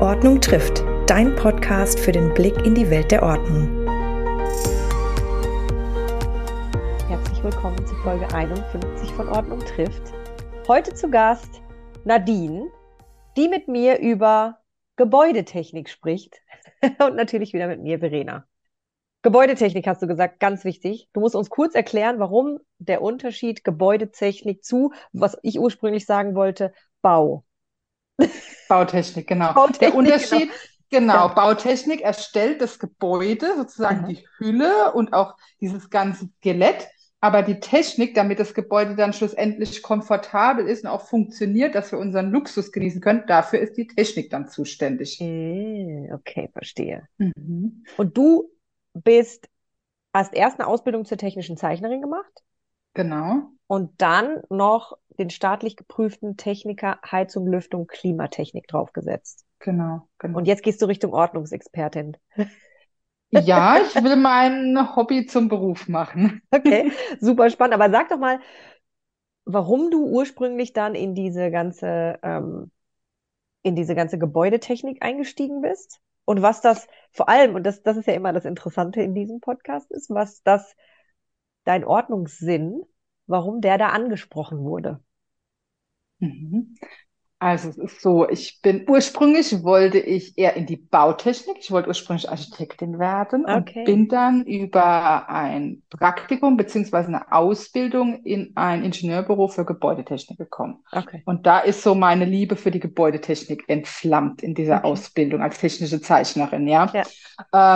Ordnung trifft, dein Podcast für den Blick in die Welt der Ordnung. Herzlich willkommen zu Folge 51 von Ordnung trifft. Heute zu Gast Nadine, die mit mir über Gebäudetechnik spricht und natürlich wieder mit mir Verena. Gebäudetechnik hast du gesagt, ganz wichtig. Du musst uns kurz erklären, warum der Unterschied Gebäudetechnik zu, was ich ursprünglich sagen wollte, Bau. Bautechnik, genau. Bautechnik, der Unterschied, genau, genau. Bautechnik erstellt das Gebäude, sozusagen mhm. die Hülle und auch dieses ganze Skelett. Aber die Technik, damit das Gebäude dann schlussendlich komfortabel ist und auch funktioniert, dass wir unseren Luxus genießen können, dafür ist die Technik dann zuständig. Mm, okay, verstehe. Mhm. Und du bist, hast erst eine Ausbildung zur technischen Zeichnerin gemacht? Genau. Und dann noch den staatlich geprüften Techniker Heizung, Lüftung, Klimatechnik draufgesetzt. Genau, genau. Und jetzt gehst du Richtung Ordnungsexpertin. Ja, ich will mein Hobby zum Beruf machen. Okay, super spannend. Aber sag doch mal, warum du ursprünglich dann in diese ganze, ähm, in diese ganze Gebäudetechnik eingestiegen bist und was das vor allem, und das, das ist ja immer das Interessante in diesem Podcast ist, was das dein Ordnungssinn, warum der da angesprochen wurde. Mhm. Also es ist so, ich bin ursprünglich wollte ich eher in die Bautechnik. Ich wollte ursprünglich Architektin werden okay. und bin dann über ein Praktikum beziehungsweise eine Ausbildung in ein Ingenieurbüro für Gebäudetechnik gekommen. Okay. Und da ist so meine Liebe für die Gebäudetechnik entflammt in dieser okay. Ausbildung als technische Zeichnerin, ja. ja.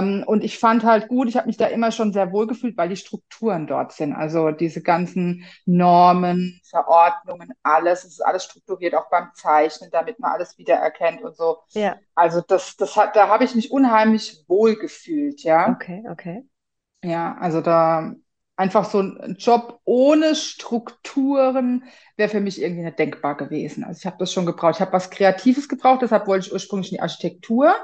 Ähm, und ich fand halt gut, ich habe mich da immer schon sehr wohl gefühlt, weil die Strukturen dort sind. Also diese ganzen Normen, Verordnungen, alles, es ist alles strukturiert, auch beim Zeichnen zeichnen, damit man alles wiedererkennt und so. Ja. Also das, das hat, da habe ich mich unheimlich wohl gefühlt, ja. Okay, okay. Ja, also da einfach so ein Job ohne Strukturen wäre für mich irgendwie nicht denkbar gewesen. Also ich habe das schon gebraucht. Ich habe was Kreatives gebraucht, deshalb wollte ich ursprünglich in die Architektur,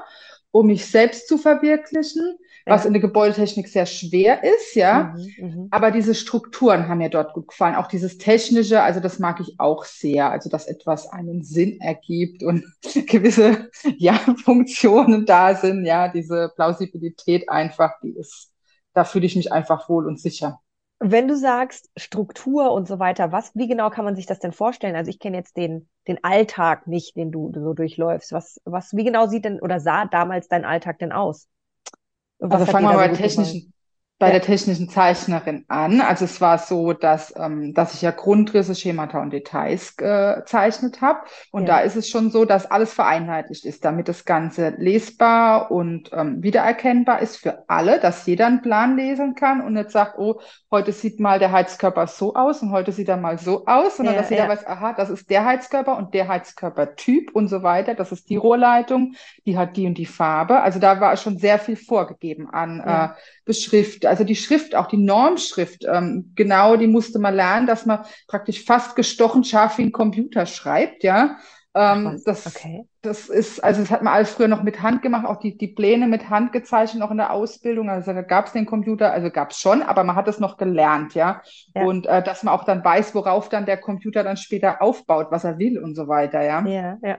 um mich selbst zu verwirklichen was in der Gebäudetechnik sehr schwer ist, ja. Mhm, mhm, Aber diese Strukturen haben mir dort gut gefallen. Auch dieses Technische, also das mag ich auch sehr. Also, dass etwas einen Sinn ergibt und gewisse, ja, Funktionen da sind, ja. Diese Plausibilität einfach, die ist, da fühle ich mich einfach wohl und sicher. Wenn du sagst Struktur und so weiter, was, wie genau kann man sich das denn vorstellen? Also ich kenne jetzt den, den Alltag nicht, den du so durchläufst. Was, was, wie genau sieht denn oder sah damals dein Alltag denn aus? Also fangen wir mal bei technischen, bei ja. der technischen Zeichnerin an. Also es war so, dass, ähm, dass ich ja Grundrisse, Schemata und Details gezeichnet habe. Und ja. da ist es schon so, dass alles vereinheitlicht ist, damit das Ganze lesbar und ähm, wiedererkennbar ist für alle, dass jeder einen Plan lesen kann und nicht sagt, oh, heute sieht mal der Heizkörper so aus und heute sieht er mal so aus, sondern ja, dass jeder weiß, aha, das ist der Heizkörper und der Heizkörpertyp und so weiter. Das ist die Rohrleitung, die hat die und die Farbe. Also da war schon sehr viel vorgegeben an äh, Beschrift, also die Schrift, auch die Normschrift, ähm, genau, die musste man lernen, dass man praktisch fast gestochen scharf wie ein Computer schreibt, ja. Ähm, das, okay. das ist, also das hat man alles früher noch mit Hand gemacht, auch die, die Pläne mit Hand gezeichnet, auch in der Ausbildung. Also da gab es den Computer, also gab es schon, aber man hat es noch gelernt, ja. ja. Und äh, dass man auch dann weiß, worauf dann der Computer dann später aufbaut, was er will und so weiter, ja. Ja, ja.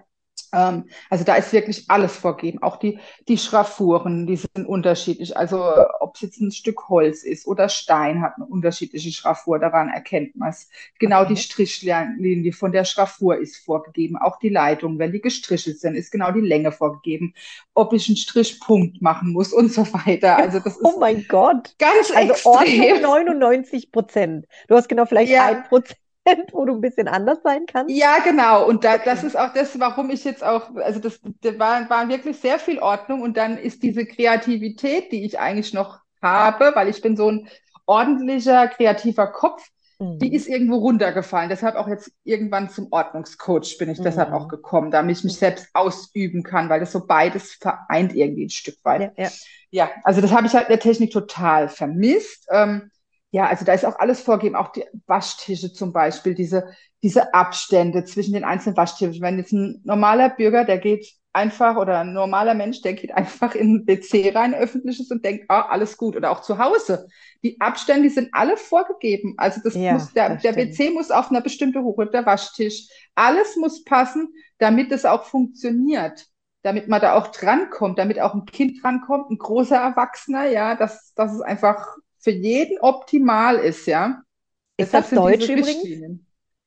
Ähm, also da ist wirklich alles vorgegeben. Auch die, die Schraffuren, die sind unterschiedlich. Also ob es jetzt ein Stück Holz ist oder Stein, hat eine unterschiedliche Schraffur. Daran erkennt man es. Genau okay. die Strichlinie von der Schraffur ist vorgegeben. Auch die Leitung, wenn die gestrichelt sind, ist genau die Länge vorgegeben. Ob ich einen Strichpunkt machen muss und so weiter. Also das oh ist oh mein Gott. Ganz also extrem. 99 Prozent. Du hast genau vielleicht ein ja. Prozent wo du ein bisschen anders sein kannst. Ja, genau. Und da, das ist auch das, warum ich jetzt auch, also das, das war, war wirklich sehr viel Ordnung und dann ist diese Kreativität, die ich eigentlich noch habe, weil ich bin so ein ordentlicher, kreativer Kopf, mhm. die ist irgendwo runtergefallen. Deshalb auch jetzt irgendwann zum Ordnungscoach bin ich mhm. deshalb auch gekommen, damit ich mich selbst ausüben kann, weil das so beides vereint irgendwie ein Stück weit. Ja, ja. ja also das habe ich halt in der Technik total vermisst. Ähm, ja, also da ist auch alles vorgegeben, auch die Waschtische zum Beispiel, diese, diese Abstände zwischen den einzelnen Waschtischen. Wenn jetzt ein normaler Bürger, der geht einfach, oder ein normaler Mensch, der geht einfach in ein WC rein, öffentliches, und denkt, ah, alles gut. Oder auch zu Hause. Die Abstände die sind alle vorgegeben. Also das ja, muss, der, das der WC muss auf einer bestimmten Höhe, der Waschtisch. Alles muss passen, damit es auch funktioniert. damit man da auch drankommt, damit auch ein Kind drankommt, ein großer Erwachsener, ja, dass, dass es einfach für jeden optimal ist, ja. Ist Deshalb das Deutsch übrigens?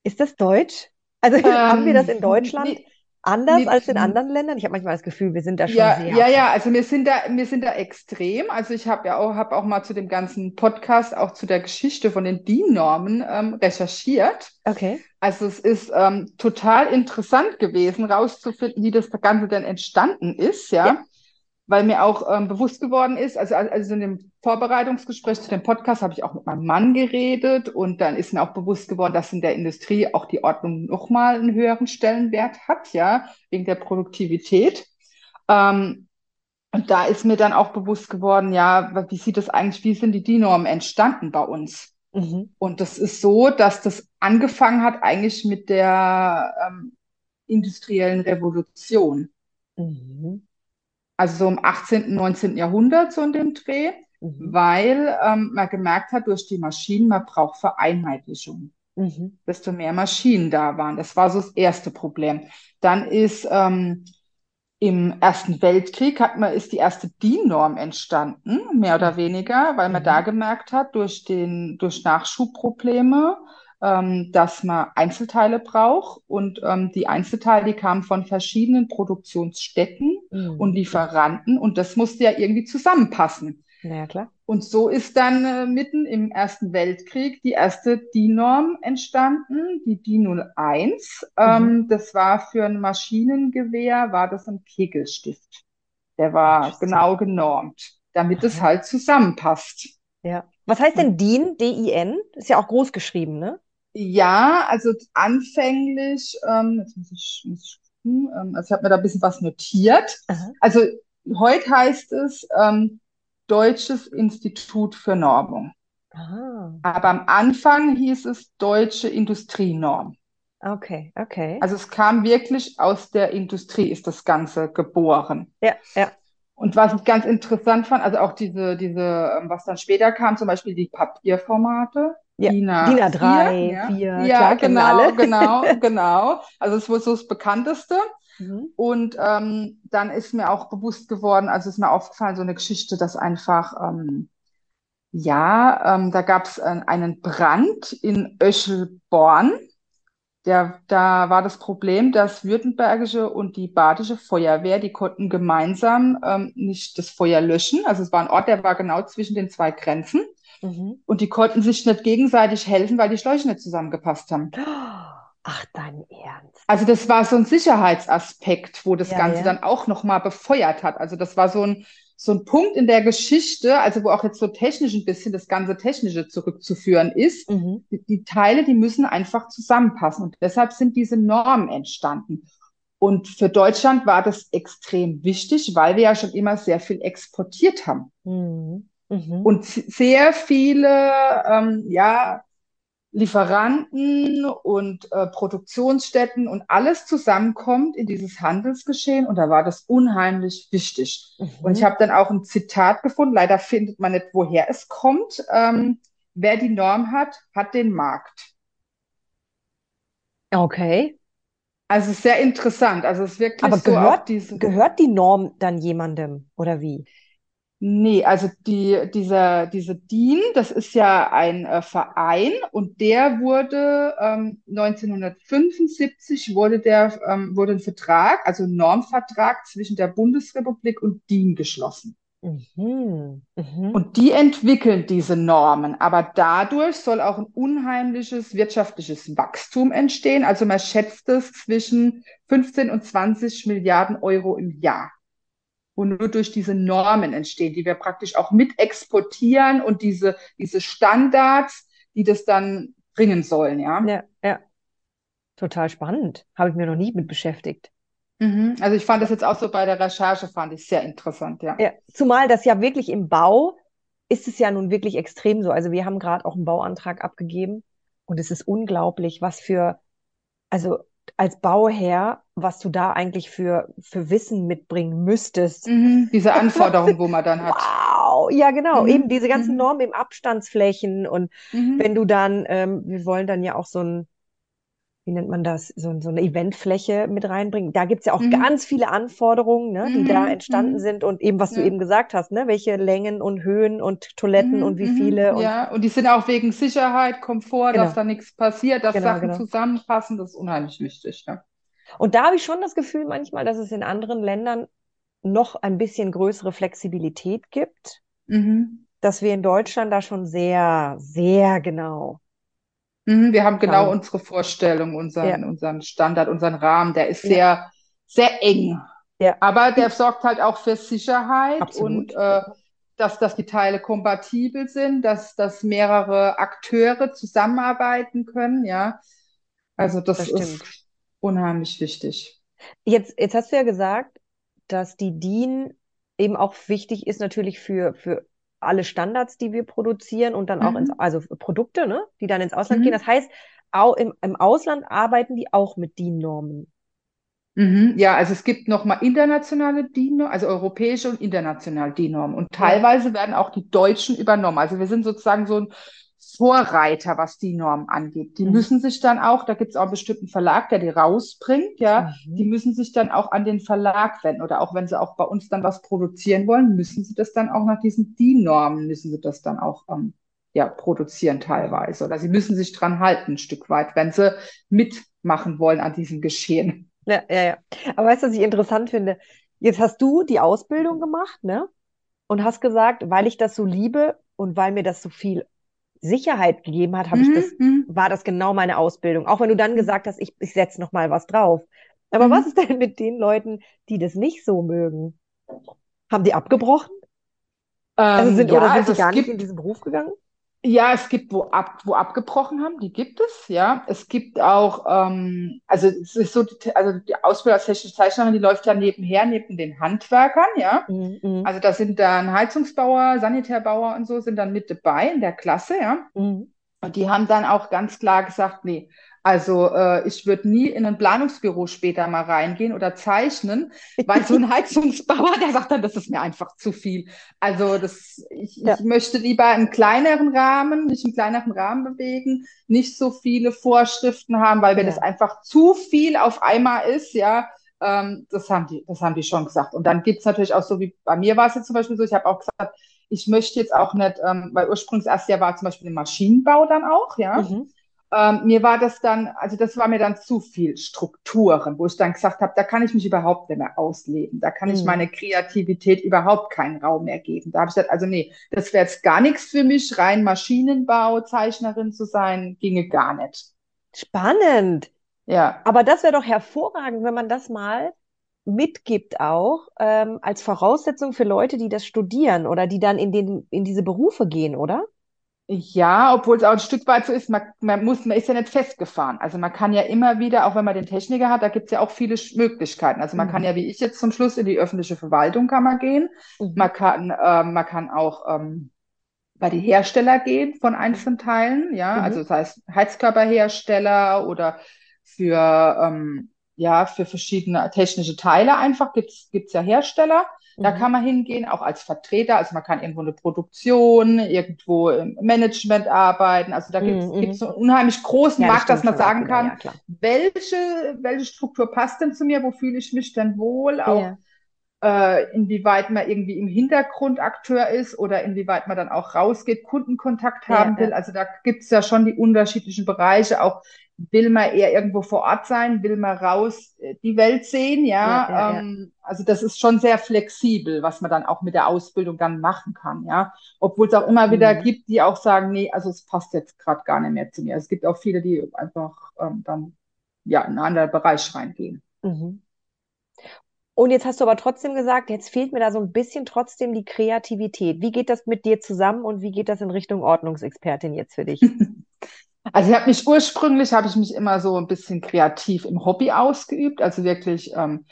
Ist das Deutsch? Also ähm, haben wir das in Deutschland? Nee, anders nee, als in anderen Ländern? Ich habe manchmal das Gefühl, wir sind da schon ja, sehr. Ja, ja, also wir sind da, wir sind da extrem. Also ich habe ja auch, habe auch mal zu dem ganzen Podcast, auch zu der Geschichte von den DIN-Normen ähm, recherchiert. Okay. Also es ist ähm, total interessant gewesen, rauszufinden, wie das Ganze denn entstanden ist, ja. ja. Weil mir auch ähm, bewusst geworden ist, also, also in dem Vorbereitungsgespräch zu dem Podcast habe ich auch mit meinem Mann geredet und dann ist mir auch bewusst geworden, dass in der Industrie auch die Ordnung nochmal einen höheren Stellenwert hat, ja, wegen der Produktivität. Ähm, und da ist mir dann auch bewusst geworden, ja, wie sieht das eigentlich, wie sind die DIN-Normen entstanden bei uns? Mhm. Und das ist so, dass das angefangen hat eigentlich mit der ähm, industriellen Revolution. Mhm. Also so im 18., 19. Jahrhundert, so in dem Dreh, mhm. weil ähm, man gemerkt hat, durch die Maschinen, man braucht Vereinheitlichung. Mhm. Desto mehr Maschinen da waren. Das war so das erste Problem. Dann ist ähm, im Ersten Weltkrieg hat man, ist die erste DIN-Norm entstanden, mehr oder weniger, weil man mhm. da gemerkt hat, durch den, durch Nachschubprobleme, ähm, dass man Einzelteile braucht und ähm, die Einzelteile, die kamen von verschiedenen Produktionsstätten mhm. und Lieferanten und das musste ja irgendwie zusammenpassen. Ja, klar. Und so ist dann äh, mitten im Ersten Weltkrieg die erste DIN-Norm entstanden, die DIN 01. Ähm, mhm. das war für ein Maschinengewehr, war das ein Kegelstift. Der war genau genormt, damit Aha. es halt zusammenpasst. Ja. Was heißt denn DIN? D-I-N? Ist ja auch groß geschrieben, ne? Ja, also anfänglich, ähm, jetzt muss ich, muss ich gucken, ähm, also ich habe mir da ein bisschen was notiert. Aha. Also heute heißt es ähm, Deutsches Institut für Normung. Aha. Aber am Anfang hieß es Deutsche Industrienorm. Okay, okay. Also es kam wirklich aus der Industrie, ist das Ganze geboren. Ja, ja. Und was ich ganz interessant fand, also auch diese, diese, ähm, was dann später kam, zum Beispiel die Papierformate. Ja, DIN A3, 4, ja, ja genau, genau, genau. Also es war so das Bekannteste. Mhm. Und ähm, dann ist mir auch bewusst geworden, also ist mir aufgefallen, so eine Geschichte, dass einfach, ähm, ja, ähm, da gab es äh, einen Brand in Öschelborn. Der, da war das Problem, dass württembergische und die badische Feuerwehr, die konnten gemeinsam ähm, nicht das Feuer löschen. Also es war ein Ort, der war genau zwischen den zwei Grenzen. Mhm. Und die konnten sich nicht gegenseitig helfen, weil die Schläuche nicht zusammengepasst haben. Ach, dein Ernst. Also das war so ein Sicherheitsaspekt, wo das ja, Ganze ja. dann auch nochmal befeuert hat. Also das war so ein, so ein Punkt in der Geschichte, also wo auch jetzt so technisch ein bisschen das ganze Technische zurückzuführen ist. Mhm. Die, die Teile, die müssen einfach zusammenpassen. Und deshalb sind diese Normen entstanden. Und für Deutschland war das extrem wichtig, weil wir ja schon immer sehr viel exportiert haben. Mhm. Mhm. Und sehr viele, ähm, ja, Lieferanten und äh, Produktionsstätten und alles zusammenkommt in dieses Handelsgeschehen und da war das unheimlich wichtig. Mhm. Und ich habe dann auch ein Zitat gefunden, leider findet man nicht, woher es kommt. Ähm, wer die Norm hat, hat den Markt. Okay. Also sehr interessant. Also es ist wirklich Aber gehört, so diese... gehört die Norm dann jemandem oder wie? Nee, also die, dieser, diese DIN, das ist ja ein äh, Verein und der wurde ähm, 1975 wurde der ähm, wurde ein Vertrag, also ein Normvertrag zwischen der Bundesrepublik und DIN geschlossen. Mhm. Mhm. Und die entwickeln diese Normen, aber dadurch soll auch ein unheimliches wirtschaftliches Wachstum entstehen. Also man schätzt es zwischen 15 und 20 Milliarden Euro im Jahr wo nur durch diese Normen entstehen, die wir praktisch auch mit exportieren und diese, diese Standards, die das dann bringen sollen, ja. Ja, ja. Total spannend. Habe ich mir noch nie mit beschäftigt. Mhm. Also ich fand das jetzt auch so bei der Recherche, fand ich sehr interessant, ja. ja. Zumal das ja wirklich im Bau ist es ja nun wirklich extrem so. Also wir haben gerade auch einen Bauantrag abgegeben und es ist unglaublich, was für, also als Bauherr, was du da eigentlich für, für Wissen mitbringen müsstest. Mhm, diese Anforderungen, wo man dann hat. Wow, ja genau, mhm. eben diese ganzen mhm. Normen im Abstandsflächen und mhm. wenn du dann, ähm, wir wollen dann ja auch so ein wie nennt man das, so, so eine Eventfläche mit reinbringen. Da gibt es ja auch mhm. ganz viele Anforderungen, ne, die mhm. da entstanden mhm. sind und eben, was ja. du eben gesagt hast, ne, welche Längen und Höhen und Toiletten mhm. und wie mhm. viele. Und ja, und die sind auch wegen Sicherheit, Komfort, genau. dass da nichts passiert, dass genau, Sachen genau. zusammenpassen, das ist unheimlich wichtig. Ja. Und da habe ich schon das Gefühl manchmal, dass es in anderen Ländern noch ein bisschen größere Flexibilität gibt, mhm. dass wir in Deutschland da schon sehr, sehr genau Mhm, wir haben genau unsere Vorstellung, unseren, ja. unseren Standard, unseren Rahmen. Der ist sehr, sehr eng. Ja. Aber der sorgt halt auch für Sicherheit Absolut. und äh, dass, dass die Teile kompatibel sind, dass, dass mehrere Akteure zusammenarbeiten können, ja. Also das, das ist unheimlich wichtig. Jetzt, jetzt hast du ja gesagt, dass die DIN eben auch wichtig ist natürlich für, für alle Standards, die wir produzieren und dann mhm. auch ins, mhm. also Produkte, ne, die dann ins Ausland mhm. gehen. Das heißt, auch im, im Ausland arbeiten die auch mit DIN-Normen. Mhm, ja, also es gibt nochmal internationale DIN-Normen, also europäische und internationale DIN-Normen. Und teilweise ja. werden auch die deutschen übernommen. Also wir sind sozusagen so ein Vorreiter, was die Norm angeht. Die mhm. müssen sich dann auch, da gibt es auch einen bestimmten Verlag, der die rausbringt, ja, mhm. die müssen sich dann auch an den Verlag wenden oder auch wenn sie auch bei uns dann was produzieren wollen, müssen sie das dann auch nach diesen DIN-Normen, müssen sie das dann auch ähm, ja, produzieren teilweise. Oder sie müssen sich dran halten, ein Stück weit, wenn sie mitmachen wollen an diesem Geschehen. Ja, ja, ja. Aber weißt du, was ich interessant finde? Jetzt hast du die Ausbildung gemacht, ne? Und hast gesagt, weil ich das so liebe und weil mir das so viel Sicherheit gegeben hat, habe mhm. ich das, mhm. war das genau meine Ausbildung. Auch wenn du dann gesagt hast, ich, ich setze noch mal was drauf. Aber mhm. was ist denn mit den Leuten, die das nicht so mögen? Haben die abgebrochen? Ähm, also sind, ja, oder sind also sie gar nicht in diesen Beruf gegangen? Ja, es gibt, wo, ab, wo abgebrochen haben, die gibt es, ja. Es gibt auch, ähm, also es ist so, also die Ausbildung als technische Zeichnerin, die läuft ja nebenher, neben den Handwerkern, ja. Mhm. mhm. Also da sind dann Heizungsbauer, Sanitärbauer und so, sind dann mit dabei in der Klasse, ja. Mhm. Und die haben dann auch ganz klar gesagt, nee, also äh, ich würde nie in ein Planungsbüro später mal reingehen oder zeichnen, weil so ein Heizungsbauer, der sagt dann, das ist mir einfach zu viel. Also das, ich, ja. ich möchte lieber im kleineren Rahmen, nicht im kleineren Rahmen bewegen, nicht so viele Vorschriften haben, weil wenn ja. das einfach zu viel auf einmal ist, ja, ähm, das haben die, das haben die schon gesagt. Und dann gibt's natürlich auch so, wie bei mir war es jetzt zum Beispiel so, ich habe auch gesagt, ich möchte jetzt auch nicht, ähm, weil ursprünglich erst Jahr war zum Beispiel im Maschinenbau dann auch, ja. Mhm. Ähm, mir war das dann, also das war mir dann zu viel Strukturen, wo ich dann gesagt habe, da kann ich mich überhaupt nicht mehr ausleben. Da kann mhm. ich meine Kreativität überhaupt keinen Raum mehr geben. Da habe ich gesagt, also nee, das wäre jetzt gar nichts für mich, rein Maschinenbau, Zeichnerin zu sein, ginge gar nicht. Spannend. Ja. Aber das wäre doch hervorragend, wenn man das mal mitgibt auch ähm, als Voraussetzung für Leute, die das studieren oder die dann in, den, in diese Berufe gehen, oder? Ja, obwohl es auch ein Stück weit so ist, man, man muss, man ist ja nicht festgefahren. Also man kann ja immer wieder, auch wenn man den Techniker hat, da gibt es ja auch viele Möglichkeiten. Also man mhm. kann ja, wie ich jetzt zum Schluss, in die öffentliche Verwaltung kann man gehen. Mhm. Man kann, äh, man kann auch ähm, bei die Hersteller gehen von einzelnen Teilen, ja, mhm. also das heißt Heizkörperhersteller oder für ähm, ja für verschiedene technische Teile einfach gibt's gibt's ja Hersteller. Da mhm. kann man hingehen, auch als Vertreter. Also man kann irgendwo eine Produktion, irgendwo im Management arbeiten. Also da gibt es mhm. so einen unheimlich großen ja, Markt, dass man sagen kann, ja, welche, welche Struktur passt denn zu mir, wo fühle ich mich denn wohl? Auch ja. äh, inwieweit man irgendwie im Hintergrund Akteur ist oder inwieweit man dann auch rausgeht, Kundenkontakt haben will. Also da gibt es ja schon die unterschiedlichen Bereiche, auch will man eher irgendwo vor Ort sein, will man raus äh, die Welt sehen, ja. ja, ja, ähm, ja. Also das ist schon sehr flexibel, was man dann auch mit der Ausbildung dann machen kann, ja. Obwohl es auch immer mhm. wieder gibt, die auch sagen, nee, also es passt jetzt gerade gar nicht mehr zu mir. Es gibt auch viele, die einfach ähm, dann ja in einen anderen Bereich reingehen. Mhm. Und jetzt hast du aber trotzdem gesagt, jetzt fehlt mir da so ein bisschen trotzdem die Kreativität. Wie geht das mit dir zusammen und wie geht das in Richtung Ordnungsexpertin jetzt für dich? Also ich habe mich ursprünglich, habe ich mich immer so ein bisschen kreativ im Hobby ausgeübt, also wirklich ähm,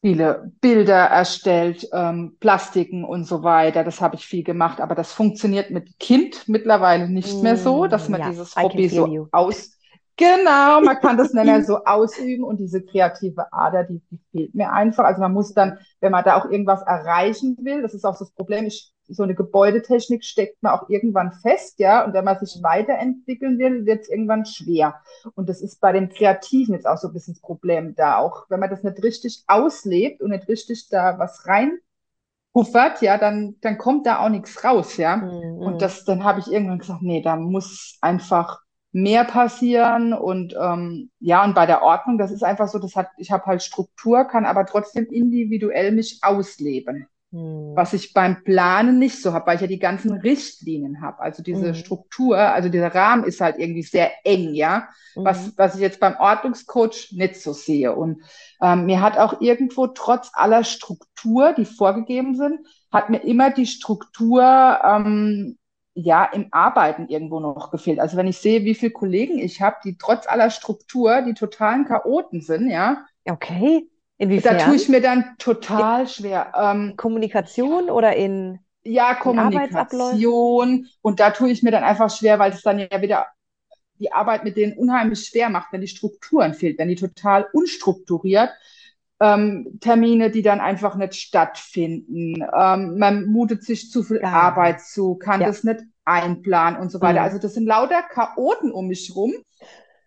viele Bilder erstellt, ähm, Plastiken und so weiter. Das habe ich viel gemacht, aber das funktioniert mit Kind mittlerweile nicht mehr so, dass man mm, ja, dieses Hobby so you. aus Genau, man kann das nicht mehr so ausüben und diese kreative Ader, die, die fehlt mir einfach. Also man muss dann, wenn man da auch irgendwas erreichen will, das ist auch das Problem, ich so eine Gebäudetechnik steckt man auch irgendwann fest, ja. Und wenn man sich weiterentwickeln will, wird es irgendwann schwer. Und das ist bei den Kreativen jetzt auch so ein bisschen das Problem da. Auch wenn man das nicht richtig auslebt und nicht richtig da was reinpuffert, ja, dann, dann kommt da auch nichts raus, ja. Mhm. Und das, dann habe ich irgendwann gesagt, nee, da muss einfach mehr passieren und ähm, ja und bei der Ordnung das ist einfach so das hat ich habe halt Struktur kann aber trotzdem individuell mich ausleben hm. was ich beim Planen nicht so habe weil ich ja die ganzen Richtlinien habe also diese hm. Struktur also dieser Rahmen ist halt irgendwie sehr eng ja hm. was was ich jetzt beim Ordnungscoach nicht so sehe und ähm, mir hat auch irgendwo trotz aller Struktur die vorgegeben sind hat mir immer die Struktur ähm, ja im Arbeiten irgendwo noch gefehlt. Also wenn ich sehe, wie viele Kollegen ich habe, die trotz aller Struktur die totalen Chaoten sind, ja. Okay. Inwiefern? Da tue ich mir dann total in schwer. Ähm, Kommunikation oder in ja, Kommunikation. Und da tue ich mir dann einfach schwer, weil es dann ja wieder die Arbeit mit denen unheimlich schwer macht, wenn die Strukturen fehlt, wenn die total unstrukturiert ähm, Termine, die dann einfach nicht stattfinden. Ähm, man mutet sich zu viel ja. Arbeit zu, kann ja. das nicht einplanen und so weiter. Mhm. Also das sind lauter Chaoten um mich rum.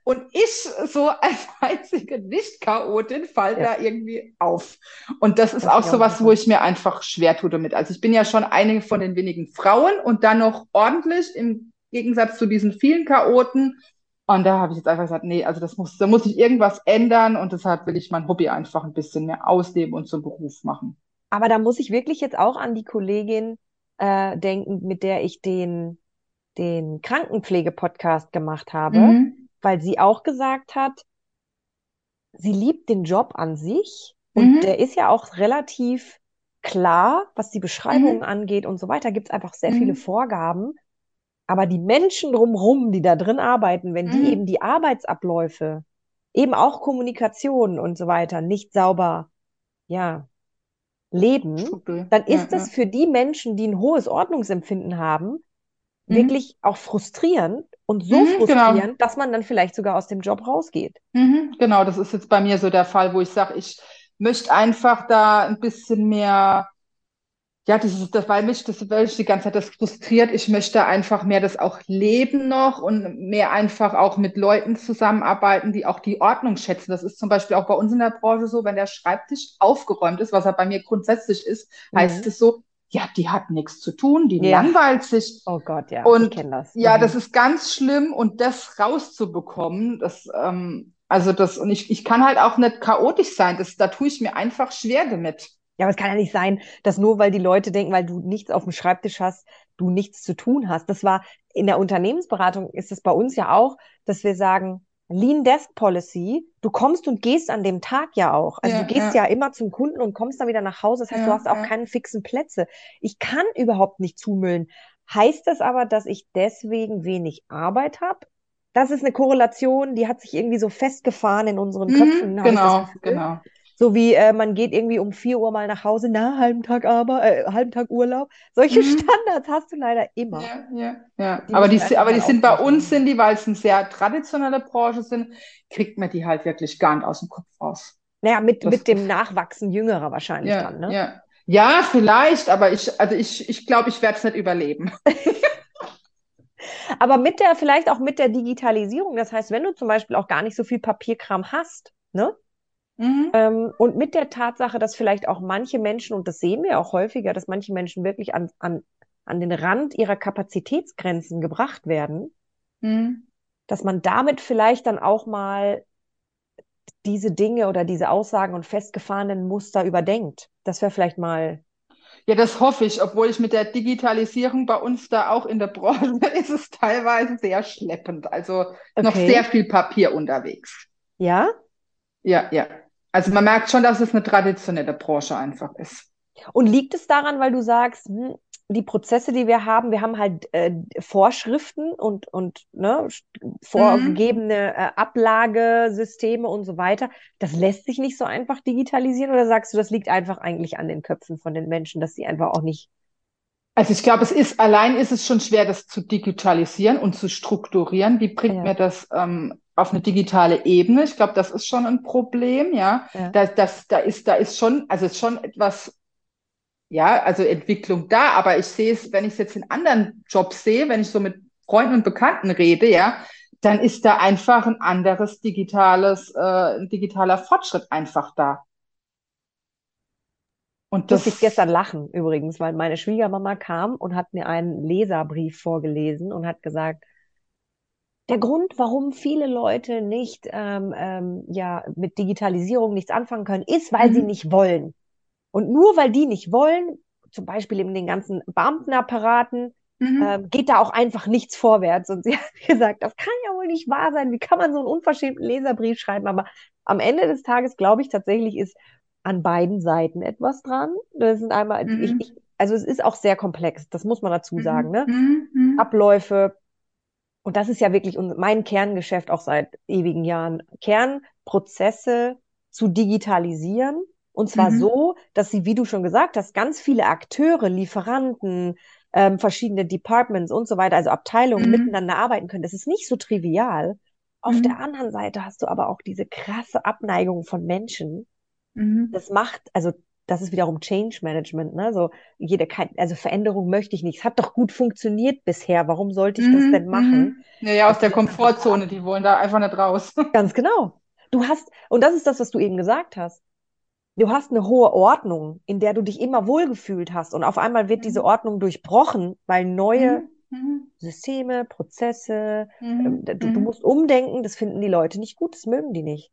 Und ich so als einzige Nicht-Chaotin fall ja. da irgendwie auf. Und das ist das auch so was, wo ich mir einfach schwer tue damit. Also ich bin ja schon eine von den wenigen Frauen und dann noch ordentlich im Gegensatz zu diesen vielen Chaoten und da habe ich jetzt einfach gesagt, nee, also das muss, da muss ich irgendwas ändern und deshalb will ich mein Hobby einfach ein bisschen mehr ausleben und zum Beruf machen. Aber da muss ich wirklich jetzt auch an die Kollegin äh, denken, mit der ich den, den Krankenpflege-Podcast gemacht habe, mhm. Weil sie auch gesagt hat, sie liebt den Job an sich und mhm. der ist ja auch relativ klar, was die Beschreibung mhm. angeht und so weiter. Gibt es einfach sehr viele mhm. Vorgaben. Aber die Menschen drumherum, die da drin arbeiten, wenn die mhm. eben die Arbeitsabläufe, eben auch Kommunikation und so weiter nicht sauber, ja, leben, Struktur. dann ist ja, das ja. für die Menschen, die ein hohes Ordnungsempfinden haben, mhm. wirklich auch frustrierend und so mhm, genau. frustrierend, genau. dass man dann vielleicht sogar aus dem Job rausgeht. Mhm, genau, das ist jetzt bei mir so der Fall, wo ich sage, ich möchte einfach da ein bisschen mehr ja, das ist, das, weil mich das, weil ich die ganze Zeit das frustriert. Ich möchte einfach mehr das auch leben noch und mehr einfach auch mit Leuten zusammenarbeiten, die auch die Ordnung schätzen. Das ist zum Beispiel auch bei uns in der Branche so, wenn der Schreibtisch aufgeräumt ist, was er bei mir grundsätzlich ist, mhm. heißt es so, ja, die hat nichts zu tun, die ja. langweilt sich. Oh Gott, ja, und, ich kenne das. Ja, mhm. das ist ganz schlimm und das rauszubekommen, das, ähm, also das, und ich, ich kann halt auch nicht chaotisch sein, das, da tue ich mir einfach schwer damit. Ja, aber es kann ja nicht sein, dass nur weil die Leute denken, weil du nichts auf dem Schreibtisch hast, du nichts zu tun hast. Das war in der Unternehmensberatung ist es bei uns ja auch, dass wir sagen, Lean Desk Policy, du kommst und gehst an dem Tag ja auch. Also ja, du gehst ja. ja. immer zum Kunden und kommst dann wieder nach Hause. Das heißt, ja, du hast auch keine fixen Plätze. Ich kann überhaupt nicht zumüllen. Heißt das aber, dass ich deswegen wenig Arbeit habe? Das ist eine Korrelation, die hat sich irgendwie so festgefahren in unseren mhm, Köpfen. Mhm, genau, genau. So wie äh, man geht irgendwie um 4 Uhr mal nach Hause, na, halben Tag aber, äh, halben Tag Urlaub. Solche mhm. Standards hast du leider immer. Ja, ja, ja. Die aber die, aber die sind bei uns, sind die, weil es eine sehr traditionelle Branche sind, kriegt man die halt wirklich gar nicht aus dem Kopf raus. Naja, mit, mit dem Nachwachsen Jüngerer wahrscheinlich ja, dann, ne? Ja. ja, vielleicht, aber ich, also ich, ich glaube, ich werde es nicht überleben. aber mit der, vielleicht auch mit der Digitalisierung, das heißt, wenn du zum Beispiel auch gar nicht so viel Papierkram hast, ne? Mhm. Ähm, und mit der Tatsache, dass vielleicht auch manche Menschen, und das sehen wir auch häufiger, dass manche Menschen wirklich an, an, an den Rand ihrer Kapazitätsgrenzen gebracht werden, mhm. dass man damit vielleicht dann auch mal diese Dinge oder diese Aussagen und festgefahrenen Muster überdenkt. Das wäre vielleicht mal. Ja, das hoffe ich, obwohl ich mit der Digitalisierung bei uns da auch in der Branche ist es teilweise sehr schleppend. Also okay. noch sehr viel Papier unterwegs. Ja? Ja, ja. Also man merkt schon, dass es eine traditionelle Branche einfach ist. Und liegt es daran, weil du sagst, hm, die Prozesse, die wir haben, wir haben halt äh, Vorschriften und, und ne, vorgegebene mhm. äh, Ablagesysteme und so weiter. Das lässt sich nicht so einfach digitalisieren oder sagst du, das liegt einfach eigentlich an den Köpfen von den Menschen, dass sie einfach auch nicht. Also ich glaube, es ist allein ist es schon schwer, das zu digitalisieren und zu strukturieren. Wie bringt ja. mir das ähm, auf eine digitale Ebene. Ich glaube, das ist schon ein Problem, ja. ja. Da, das, da ist, da ist schon, also ist schon etwas ja, also Entwicklung da, aber ich sehe es, wenn ich es jetzt in anderen Jobs sehe, wenn ich so mit Freunden und Bekannten rede, ja, dann ist da einfach ein anderes digitales, äh, ein digitaler Fortschritt einfach da. Und das musste ich gestern lachen übrigens, weil meine Schwiegermama kam und hat mir einen Leserbrief vorgelesen und hat gesagt, der Grund, warum viele Leute nicht ähm, ähm, ja mit Digitalisierung nichts anfangen können, ist, weil mhm. sie nicht wollen. Und nur weil die nicht wollen, zum Beispiel in den ganzen Beamtenapparaten, mhm. ähm, geht da auch einfach nichts vorwärts. Und sie hat gesagt, das kann ja wohl nicht wahr sein. Wie kann man so einen unverschämten Leserbrief schreiben? Aber am Ende des Tages, glaube ich, tatsächlich ist an beiden Seiten etwas dran. Das sind einmal, mhm. ich, ich, also es ist auch sehr komplex, das muss man dazu mhm. sagen, ne? Mhm. Abläufe. Und das ist ja wirklich mein Kerngeschäft auch seit ewigen Jahren. Kernprozesse zu digitalisieren. Und zwar mhm. so, dass sie, wie du schon gesagt hast, ganz viele Akteure, Lieferanten, ähm, verschiedene Departments und so weiter, also Abteilungen mhm. miteinander arbeiten können. Das ist nicht so trivial. Auf mhm. der anderen Seite hast du aber auch diese krasse Abneigung von Menschen, Mhm. Das macht, also das ist wiederum Change Management, ne? So jede, also Veränderung möchte ich nicht. Es hat doch gut funktioniert bisher. Warum sollte ich mhm. das denn machen? Mhm. Ja, ja, aus der Komfortzone. Die wollen da einfach nicht raus. Ganz genau. Du hast, und das ist das, was du eben gesagt hast. Du hast eine hohe Ordnung, in der du dich immer wohlgefühlt hast. Und auf einmal wird diese mhm. Ordnung durchbrochen, weil neue mhm. mhm. Systeme, Prozesse, mhm. äh, du, du, musst umdenken, das finden die Leute nicht gut, das mögen die nicht.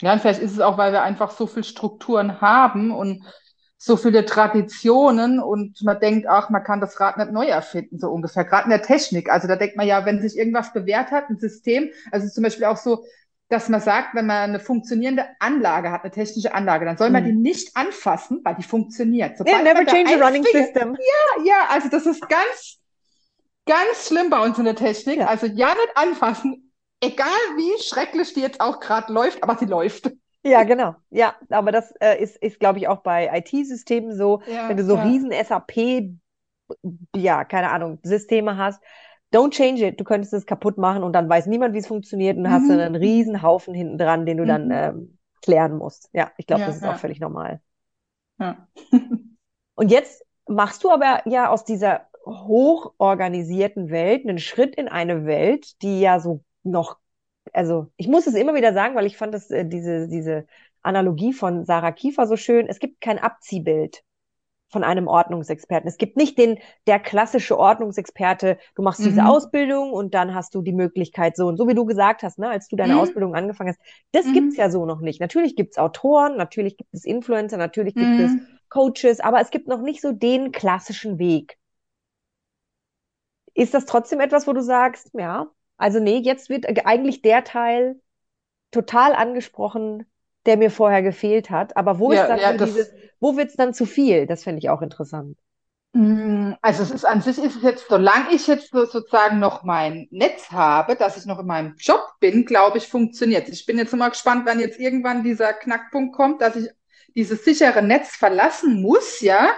Ja, und vielleicht ist es auch, weil wir einfach so viel Strukturen haben und so viele Traditionen und man denkt, ach, man kann das Rad nicht neu erfinden, so ungefähr. Gerade in der Technik. Also da denkt man ja, wenn sich irgendwas bewährt hat, ein System, also zum Beispiel auch so, dass man sagt, wenn man eine funktionierende Anlage hat, eine technische Anlage, dann soll man mhm. die nicht anfassen, weil die funktioniert. Sobald yeah, never change a running Finger, system. Ja, ja, also das ist ganz, ganz schlimm bei uns in der Technik. Ja. Also ja, nicht anfassen, egal wie schrecklich die jetzt auch gerade läuft, aber sie läuft. Ja, genau. Ja, aber das äh, ist, ist glaube ich, auch bei IT-Systemen so, ja, wenn du so ja. riesen SAP, ja, keine Ahnung, Systeme hast, don't change it. Du könntest es kaputt machen und dann weiß niemand, wie es funktioniert und mhm. hast dann einen riesen Haufen hinten dran, den du mhm. dann ähm, klären musst. Ja, ich glaube, ja, das ist auch völlig normal. Ja. und jetzt machst du aber ja aus dieser hochorganisierten Welt einen Schritt in eine Welt, die ja so noch, also ich muss es immer wieder sagen, weil ich fand das, äh, diese, diese Analogie von Sarah Kiefer so schön. Es gibt kein Abziehbild von einem Ordnungsexperten. Es gibt nicht den, der klassische Ordnungsexperte, du machst mhm. diese Ausbildung und dann hast du die Möglichkeit so und so, wie du gesagt hast, ne, als du deine mhm. Ausbildung angefangen hast. Das mhm. gibt's ja so noch nicht. Natürlich gibt's Autoren, natürlich gibt es Influencer, natürlich gibt es mhm. Coaches, aber es gibt noch nicht so den klassischen Weg. Ist das trotzdem etwas, wo du sagst, ja, also nee, jetzt wird eigentlich der Teil total angesprochen, der mir vorher gefehlt hat. Aber wo ja, ist dann ja, so dieses, wo wird's dann zu viel? Das fände ich auch interessant. Mm, also es ist an sich ist es jetzt, solange ich jetzt so, sozusagen noch mein Netz habe, dass ich noch in meinem Job bin, glaube ich, funktioniert. Ich bin jetzt immer gespannt, wann jetzt irgendwann dieser Knackpunkt kommt, dass ich dieses sichere Netz verlassen muss, ja,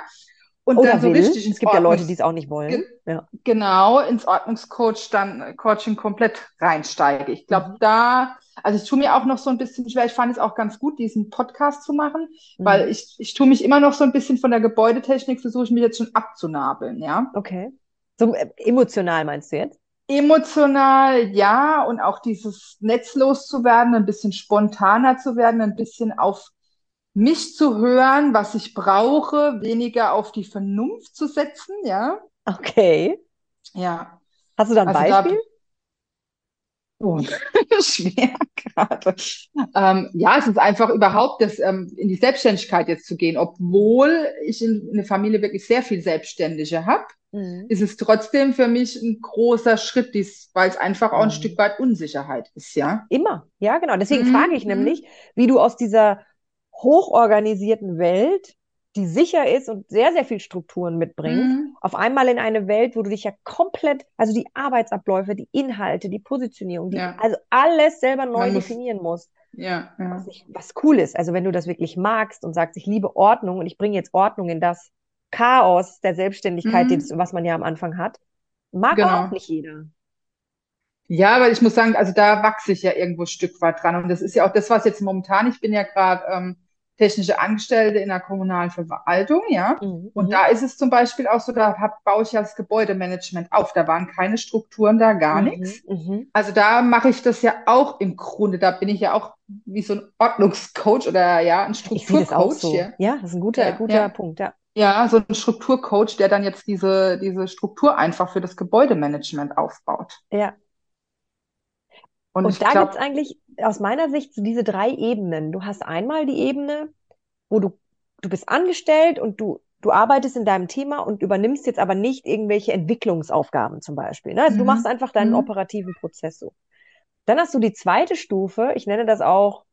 und Oder dann so will. richtig ins Es gibt Ordnungs ja Leute, die es auch nicht wollen. Ge ja. Genau, ins Ordnungscoach dann äh, Coaching komplett reinsteige. Ich glaube, mhm. da, also ich tue mir auch noch so ein bisschen schwer, ich fand es auch ganz gut, diesen Podcast zu machen, mhm. weil ich, ich tue mich immer noch so ein bisschen von der Gebäudetechnik, versuche ich mich jetzt schon abzunabeln, ja. Okay. So äh, emotional meinst du jetzt? Emotional, ja, und auch dieses netzlos zu werden, ein bisschen spontaner zu werden, ein bisschen auf mich zu hören, was ich brauche, weniger auf die Vernunft zu setzen, ja. Okay. Ja. Hast du da ein also Beispiel? Da, oh, schwer gerade. Ähm, ja, es ist einfach überhaupt das, ähm, in die Selbstständigkeit jetzt zu gehen. Obwohl ich in, in der Familie wirklich sehr viel Selbstständige habe, mhm. ist es trotzdem für mich ein großer Schritt, weil es einfach auch ein mhm. Stück weit Unsicherheit ist, ja. Immer, ja, genau. Deswegen mhm. frage ich mhm. nämlich, wie du aus dieser hochorganisierten Welt, die sicher ist und sehr, sehr viel Strukturen mitbringt, mhm. auf einmal in eine Welt, wo du dich ja komplett, also die Arbeitsabläufe, die Inhalte, die Positionierung, die, ja. also alles selber neu Man definieren muss. musst. Ja, ja. Was, ich, was cool ist, also wenn du das wirklich magst und sagst, ich liebe Ordnung und ich bringe jetzt Ordnung in das Chaos der Selbstständigkeit, mhm. was man ja am Anfang hat, mag genau. auch nicht jeder. Ja, weil ich muss sagen, also da wachse ich ja irgendwo ein Stück weit dran. Und das ist ja auch das, was jetzt momentan, ich bin ja gerade ähm, technische Angestellte in der kommunalen Verwaltung, ja. Mhm. Und da ist es zum Beispiel auch so, da hab, baue ich ja das Gebäudemanagement auf. Da waren keine Strukturen da, gar mhm. nichts. Mhm. Also da mache ich das ja auch im Grunde. Da bin ich ja auch wie so ein Ordnungscoach oder ja, ein Strukturcoach. So. Ja. ja, das ist ein guter, ja, guter ja. Punkt, ja. Ja, so ein Strukturcoach, der dann jetzt diese, diese Struktur einfach für das Gebäudemanagement aufbaut. Ja. Und, Und da gibt es eigentlich aus meiner Sicht so diese drei Ebenen. Du hast einmal die Ebene, wo du, du bist angestellt und du, du arbeitest in deinem Thema und übernimmst jetzt aber nicht irgendwelche Entwicklungsaufgaben zum Beispiel. Ne? Also mhm. du machst einfach deinen mhm. operativen Prozess so. Dann hast du die zweite Stufe, ich nenne das auch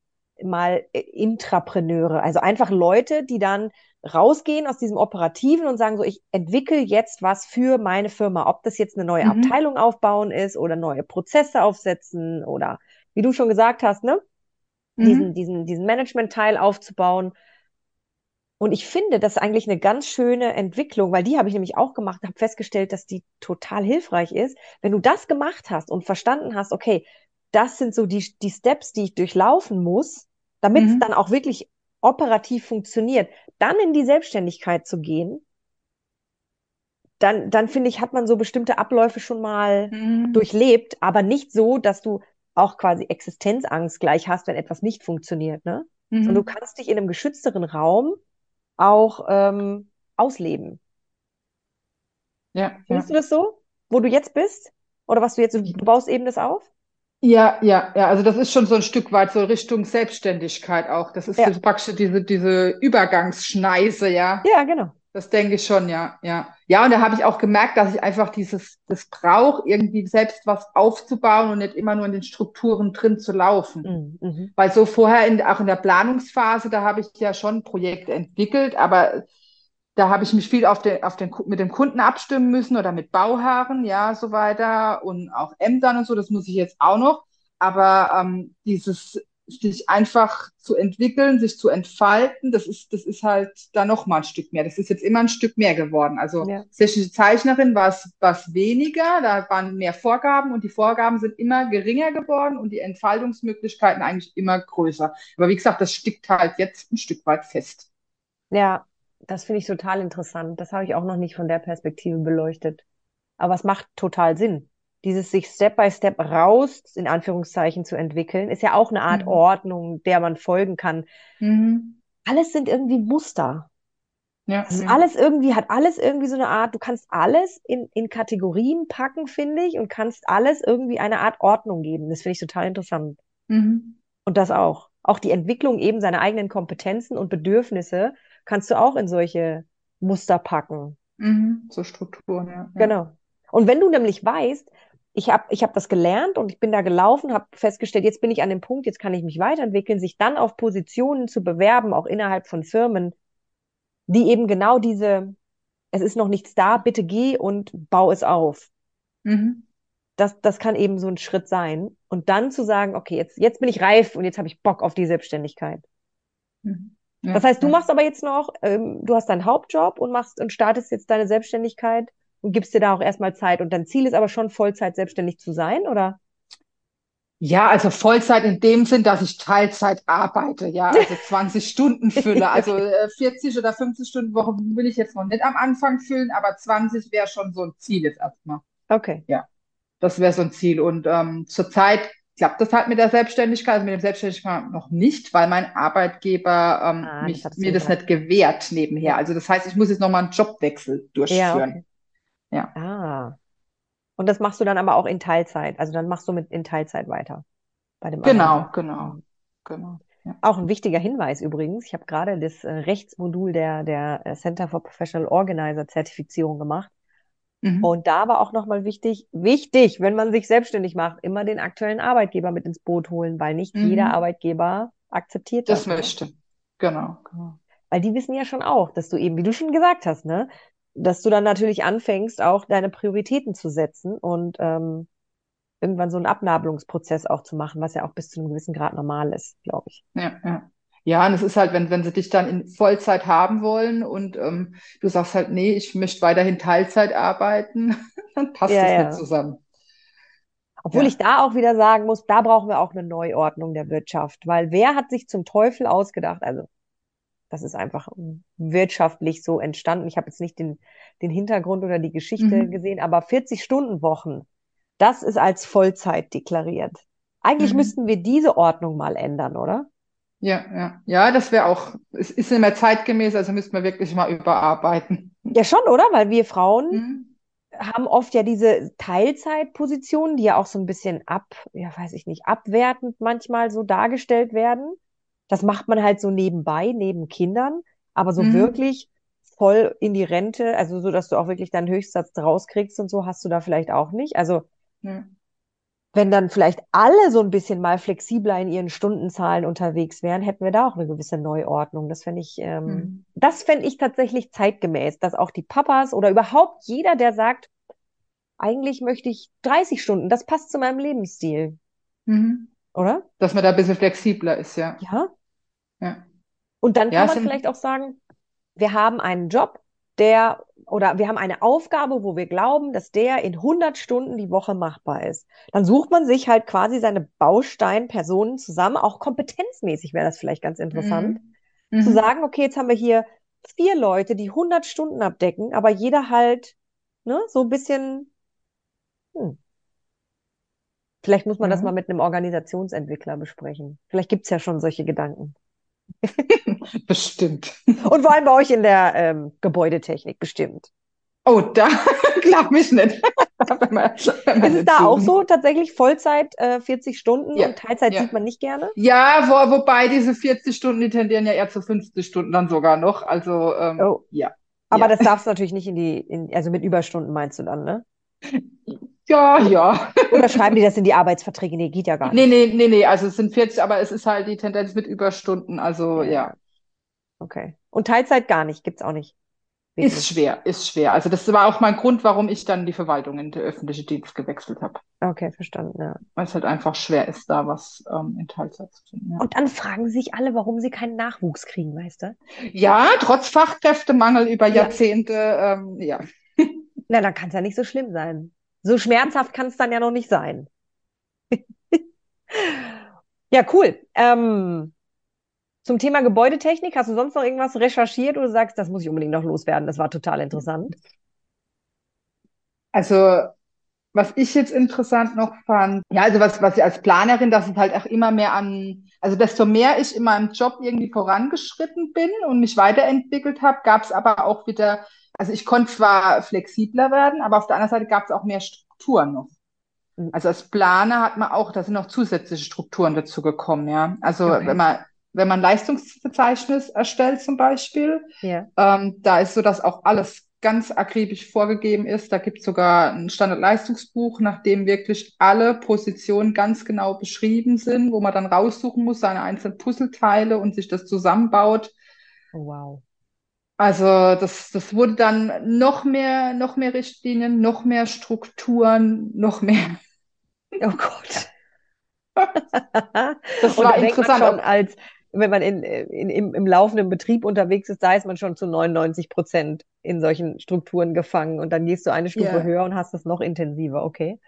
mal äh, Intrapreneure, also einfach Leute, die dann rausgehen aus diesem Operativen und sagen so, ich entwickle jetzt was für meine Firma, ob das jetzt eine neue mhm. Abteilung aufbauen ist oder neue Prozesse aufsetzen oder wie du schon gesagt hast, ne? Mhm. Diesen, diesen, diesen Management-Teil aufzubauen. Und ich finde, das ist eigentlich eine ganz schöne Entwicklung, weil die habe ich nämlich auch gemacht, habe festgestellt, dass die total hilfreich ist. Wenn du das gemacht hast und verstanden hast, okay, das sind so die, die Steps, die ich durchlaufen muss, damit es mhm. dann auch wirklich operativ funktioniert, dann in die Selbstständigkeit zu gehen, dann, dann finde ich, hat man so bestimmte Abläufe schon mal mhm. durchlebt, aber nicht so, dass du auch quasi Existenzangst gleich hast, wenn etwas nicht funktioniert, ne? Mhm. Und du kannst dich in einem geschützteren Raum auch ähm, ausleben. Ja. Findest ja. du das so, wo du jetzt bist? Oder was du jetzt, du baust eben das auf? Ja, ja, ja, also das ist schon so ein Stück weit so Richtung Selbstständigkeit auch. Das ist ja. praktisch diese, diese Übergangsschneise, ja. Ja, genau. Das denke ich schon, ja, ja. Ja, und da habe ich auch gemerkt, dass ich einfach dieses, das brauche, irgendwie selbst was aufzubauen und nicht immer nur in den Strukturen drin zu laufen. Mhm. mhm. Weil so vorher, in, auch in der Planungsphase, da habe ich ja schon Projekte entwickelt, aber da habe ich mich viel auf den, auf den, mit dem Kunden abstimmen müssen oder mit Bauherren, ja, so weiter und auch Ämtern und so, das muss ich jetzt auch noch. Aber ähm, dieses sich einfach zu entwickeln, sich zu entfalten, das ist, das ist halt da noch mal ein Stück mehr. Das ist jetzt immer ein Stück mehr geworden. Also ja. technische Zeichnerin war es was weniger, da waren mehr Vorgaben und die Vorgaben sind immer geringer geworden und die Entfaltungsmöglichkeiten eigentlich immer größer. Aber wie gesagt, das stickt halt jetzt ein Stück weit fest. Ja, das finde ich total interessant. Das habe ich auch noch nicht von der Perspektive beleuchtet. Aber es macht total Sinn. Dieses sich Step by Step raus, in Anführungszeichen, zu entwickeln, ist ja auch eine Art mhm. Ordnung, der man folgen kann. Mhm. Alles sind irgendwie Muster. Ja, ist ja. alles irgendwie, hat alles irgendwie so eine Art, du kannst alles in, in Kategorien packen, finde ich, und kannst alles irgendwie eine Art Ordnung geben. Das finde ich total interessant. Mhm. Und das auch. Auch die Entwicklung eben seiner eigenen Kompetenzen und Bedürfnisse kannst du auch in solche Muster packen. Mhm, so Strukturen, ja. Genau. Und wenn du nämlich weißt, ich habe ich hab das gelernt und ich bin da gelaufen, habe festgestellt, jetzt bin ich an dem Punkt, jetzt kann ich mich weiterentwickeln, sich dann auf Positionen zu bewerben, auch innerhalb von Firmen, die eben genau diese, es ist noch nichts da, bitte geh und bau es auf. Mhm. Das, das kann eben so ein Schritt sein. Und dann zu sagen, okay, jetzt, jetzt bin ich reif und jetzt habe ich Bock auf die Selbstständigkeit. Mhm. Ja, das heißt, du ja. machst aber jetzt noch, ähm, du hast deinen Hauptjob und machst und startest jetzt deine Selbstständigkeit gibst dir da auch erstmal Zeit. Und dein Ziel ist aber schon Vollzeit selbstständig zu sein, oder? Ja, also Vollzeit in dem Sinn, dass ich Teilzeit arbeite, ja, also 20 Stunden fülle. Also äh, 40 oder 50 Stunden Woche will ich jetzt noch nicht am Anfang füllen, aber 20 wäre schon so ein Ziel jetzt erstmal. Okay. Ja, das wäre so ein Ziel. Und ähm, zurzeit klappt das halt mit der Selbstständigkeit, also mit dem Selbstständigkeit noch nicht, weil mein Arbeitgeber ähm, ah, mich, das mir das nicht gewährt nebenher. Also das heißt, ich muss jetzt nochmal einen Jobwechsel durchführen. Ja, okay. Ja. Ah. Und das machst du dann aber auch in Teilzeit. Also dann machst du mit in Teilzeit weiter. Bei dem genau, anderen. genau, genau. Ja. Auch ein wichtiger Hinweis übrigens. Ich habe gerade das äh, Rechtsmodul der, der äh, Center for Professional Organizer Zertifizierung gemacht. Mhm. Und da war auch nochmal wichtig, wichtig, wenn man sich selbstständig macht, immer den aktuellen Arbeitgeber mit ins Boot holen, weil nicht mhm. jeder Arbeitgeber akzeptiert das. Das möchte. Genau, genau. Weil die wissen ja schon auch, dass du eben, wie du schon gesagt hast, ne, dass du dann natürlich anfängst, auch deine Prioritäten zu setzen und ähm, irgendwann so einen Abnabelungsprozess auch zu machen, was ja auch bis zu einem gewissen Grad normal ist, glaube ich. Ja, ja. Ja, und es ist halt, wenn, wenn sie dich dann in Vollzeit haben wollen und ähm, du sagst halt, nee, ich möchte weiterhin Teilzeit arbeiten, dann passt ja, das ja. nicht zusammen. Obwohl ja. ich da auch wieder sagen muss, da brauchen wir auch eine Neuordnung der Wirtschaft, weil wer hat sich zum Teufel ausgedacht, also Das ist einfach wirtschaftlich so entstanden. Ich habe jetzt nicht den, den Hintergrund oder die Geschichte mhm. gesehen, aber 40-Stunden-Wochen, das ist als Vollzeit deklariert. Eigentlich mhm. müssten wir diese Ordnung mal ändern, oder? Ja, ja. Ja, das wäre auch, es ist nicht mehr zeitgemäß, also müssten wir wirklich mal überarbeiten. Ja, schon, oder? Weil wir Frauen mhm. haben oft ja diese Teilzeitpositionen, die ja auch so ein bisschen ab, ja, weiß ich nicht, abwertend manchmal so dargestellt werden. Das macht man halt so nebenbei, neben Kindern, aber so mhm. wirklich voll in die Rente, also so, dass du auch wirklich deinen Höchstsatz rauskriegst und so, hast du da vielleicht auch nicht. Also ja. wenn dann vielleicht alle so ein bisschen mal flexibler in ihren Stundenzahlen unterwegs wären, hätten wir da auch eine gewisse Neuordnung. Das fände ich, ähm, mhm. das fände ich tatsächlich zeitgemäß, dass auch die Papas oder überhaupt jeder, der sagt, eigentlich möchte ich 30 Stunden, das passt zu meinem Lebensstil. Mhm. Oder? Dass man da ein bisschen flexibler ist, ja. Ja. Ja. Und dann kann ja, man vielleicht auch sagen, wir haben einen Job, der oder wir haben eine Aufgabe, wo wir glauben, dass der in 100 Stunden die Woche machbar ist. Dann sucht man sich halt quasi seine Bausteinpersonen zusammen. Auch kompetenzmäßig wäre das vielleicht ganz interessant, mhm. zu mhm. sagen, okay, jetzt haben wir hier vier Leute, die 100 Stunden abdecken, aber jeder halt ne, so ein bisschen. Hm. Vielleicht muss man mhm. das mal mit einem Organisationsentwickler besprechen. Vielleicht gibt's ja schon solche Gedanken. bestimmt. Und vor allem bei euch in der ähm, Gebäudetechnik, bestimmt. Oh, da glaube ich nicht. wenn man, wenn man ist es da auch so tatsächlich Vollzeit äh, 40 Stunden ja, und Teilzeit ja. sieht man nicht gerne? Ja, wo, wobei diese 40 Stunden, die tendieren ja eher zu 50 Stunden dann sogar noch. Also ähm, oh. ja. Aber ja. das darfst du natürlich nicht in die, in, also mit Überstunden meinst du dann, ne? Ja, ja. Oder schreiben die das in die Arbeitsverträge? Nee, geht ja gar nicht. Nee, nee, nee, nee. Also es sind 40, aber es ist halt die Tendenz mit Überstunden. Also ja. ja. Okay. Und Teilzeit gar nicht, gibt's auch nicht. Wirklich. Ist schwer, ist schwer. Also das war auch mein Grund, warum ich dann die Verwaltung in den öffentlichen Dienst gewechselt habe. Okay, verstanden, ja. Weil es halt einfach schwer ist, da was ähm, in Teilzeit zu finden. Ja. Und dann fragen sich alle, warum sie keinen Nachwuchs kriegen, weißt du? Ja, trotz Fachkräftemangel über Jahrzehnte, ähm, ja. Na, dann kann es ja nicht so schlimm sein. So schmerzhaft kann es dann ja noch nicht sein. ja, cool. Ähm, zum Thema Gebäudetechnik, hast du sonst noch irgendwas recherchiert oder sagst, das muss ich unbedingt noch loswerden? Das war total interessant. Also, was ich jetzt interessant noch fand, ja, also was, was ich als Planerin, dass es halt auch immer mehr an, also desto mehr ich in meinem Job irgendwie vorangeschritten bin und mich weiterentwickelt habe, gab es aber auch wieder also ich konnte zwar flexibler werden, aber auf der anderen Seite gab es auch mehr Strukturen noch. Mhm. Also als Planer hat man auch, da sind noch zusätzliche Strukturen dazu gekommen, ja. Also okay. wenn man wenn man Leistungsverzeichnis erstellt zum Beispiel, ja. ähm, da ist so, dass auch alles ganz akribisch vorgegeben ist. Da gibt es sogar ein Standardleistungsbuch, nach dem wirklich alle Positionen ganz genau beschrieben sind, wo man dann raussuchen muss, seine einzelnen Puzzleteile und sich das zusammenbaut. Oh, wow. Also das, das wurde dann noch mehr, noch mehr Richtlinien, noch mehr Strukturen, noch mehr. Oh Gott. das war interessant. schon als, wenn man in, in, im, im laufenden Betrieb unterwegs ist, da ist man schon zu 99 Prozent in solchen Strukturen gefangen und dann gehst du eine Stufe yeah. höher und hast das noch intensiver, okay?